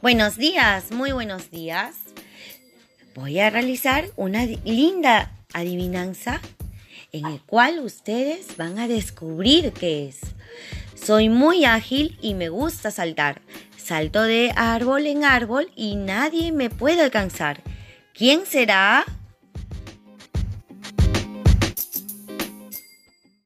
Buenos días, muy buenos días. Voy a realizar una linda adivinanza en el cual ustedes van a descubrir qué es. Soy muy ágil y me gusta saltar. Salto de árbol en árbol y nadie me puede alcanzar. ¿Quién será?